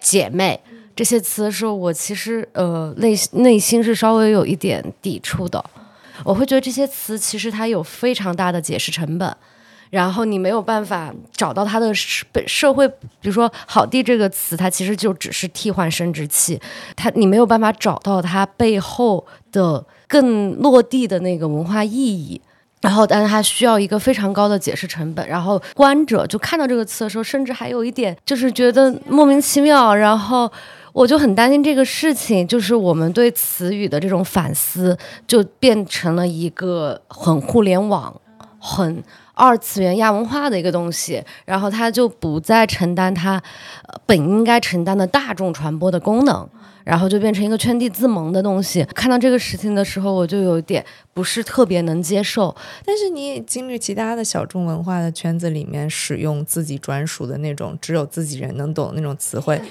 姐妹这些词的时候，我其实呃内内心是稍微有一点抵触的。我会觉得这些词其实它有非常大的解释成本，然后你没有办法找到它的社社会，比如说“好地”这个词，它其实就只是替换生殖器，它你没有办法找到它背后的更落地的那个文化意义。然后，但是它需要一个非常高的解释成本。然后，观者就看到这个词的时候，甚至还有一点就是觉得莫名其妙。然后，我就很担心这个事情，就是我们对词语的这种反思，就变成了一个很互联网、很二次元亚文化的一个东西。然后，它就不再承担它本应该承担的大众传播的功能。然后就变成一个圈地自萌的东西。看到这个事情的时候，我就有点不是特别能接受。
但是你也经历其他的小众文化的圈子里面，使用自己专属的那种只有自己人能懂的那种词汇。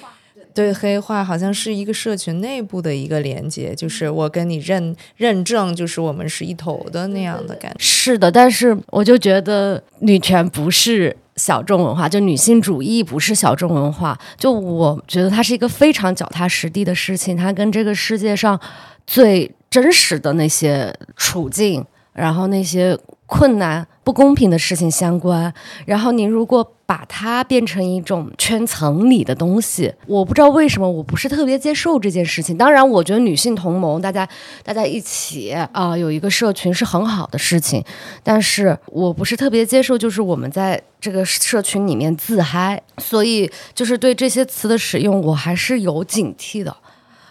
对黑化好像是一个社群内部的一个连接，就是我跟你认认证，就是我们是一头的那样的感觉。
是的，但是我就觉得女权不是。小众文化就女性主义不是小众文化，就我觉得它是一个非常脚踏实地的事情，它跟这个世界上最真实的那些处境，然后那些。困难、不公平的事情相关，然后你如果把它变成一种圈层里的东西，我不知道为什么我不是特别接受这件事情。当然，我觉得女性同盟，大家大家一起啊，有一个社群是很好的事情，但是我不是特别接受，就是我们在这个社群里面自嗨，所以就是对这些词的使用，我还是有警惕的。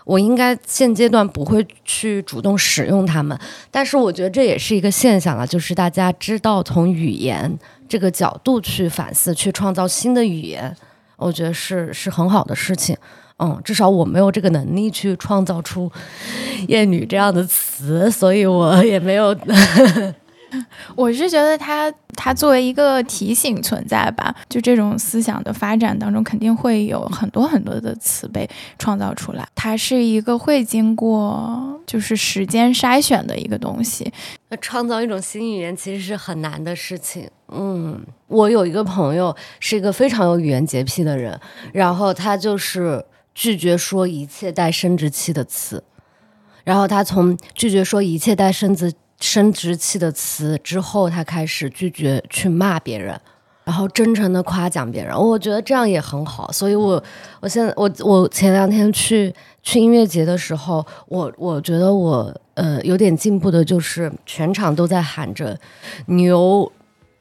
我应该现阶段不会去主动使用它们，但是我觉得这也是一个现象了，就是大家知道从语言这个角度去反思，去创造新的语言，我觉得是是很好的事情。嗯，至少我没有这个能力去创造出“艳女”这样的词，所以我也没有。
我是觉得它它作为一个提醒存在吧，就这种思想的发展当中，肯定会有很多很多的词被创造出来。它是一个会经过就是时间筛选的一个东西。
那创造一种新语言其实是很难的事情。嗯，我有一个朋友是一个非常有语言洁癖的人，然后他就是拒绝说一切带生殖器的词，然后他从拒绝说一切带生殖。生殖器的词之后，他开始拒绝去骂别人，然后真诚的夸奖别人。我觉得这样也很好。所以，我我现在我我前两天去去音乐节的时候，我我觉得我呃有点进步的就是全场都在喊着牛，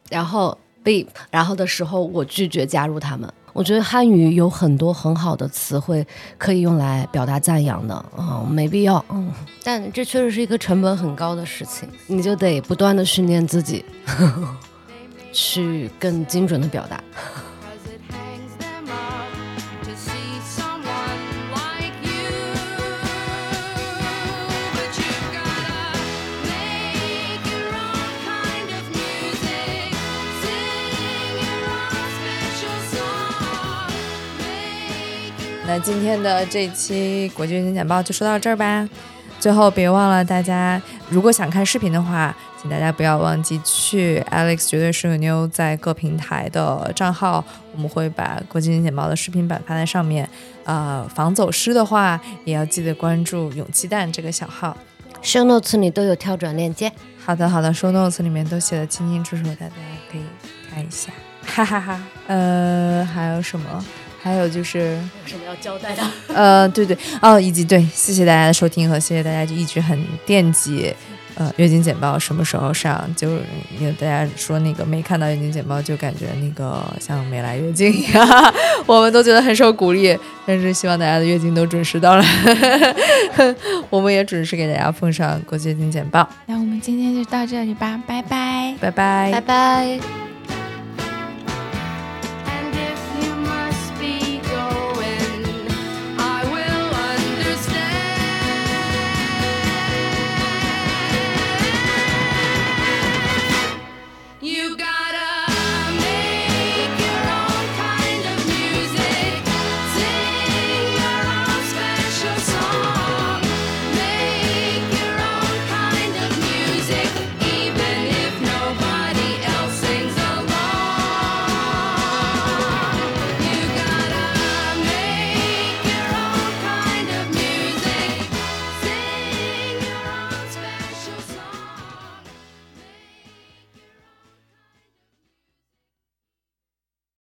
然后被然后的时候，我拒绝加入他们。我觉得汉语有很多很好的词汇可以用来表达赞扬的，嗯，没必要，嗯，但这确实是一个成本很高的事情，你就得不断的训练自己，去更精准的表达。
那今天的这期国际月经简报就说到这儿吧。最后别忘了，大家如果想看视频的话，请大家不要忘记去 Alex 绝对是个妞在各平台的账号，我们会把国际月经简报的视频版发在上面。呃，防走失的话，也要记得关注勇气蛋这个小号。
Show Notes 里都有跳转链接。
好的，好的，Show Notes 里面都写的清清楚楚的，大家可以看一下。哈哈哈。呃，还有什么？还有就是有
什么要交代的？
呃，对对哦，以及对，谢谢大家的收听和谢谢大家就一直很惦记，呃，月经简报什么时候上？就有大家说那个没看到月经简报，就感觉那个像没来月经一样，我们都觉得很受鼓励。但是希望大家的月经都准时到来，我们也准时给大家奉上国际月经简报。
那我们今天就到这里吧，拜拜，
拜拜，
拜拜。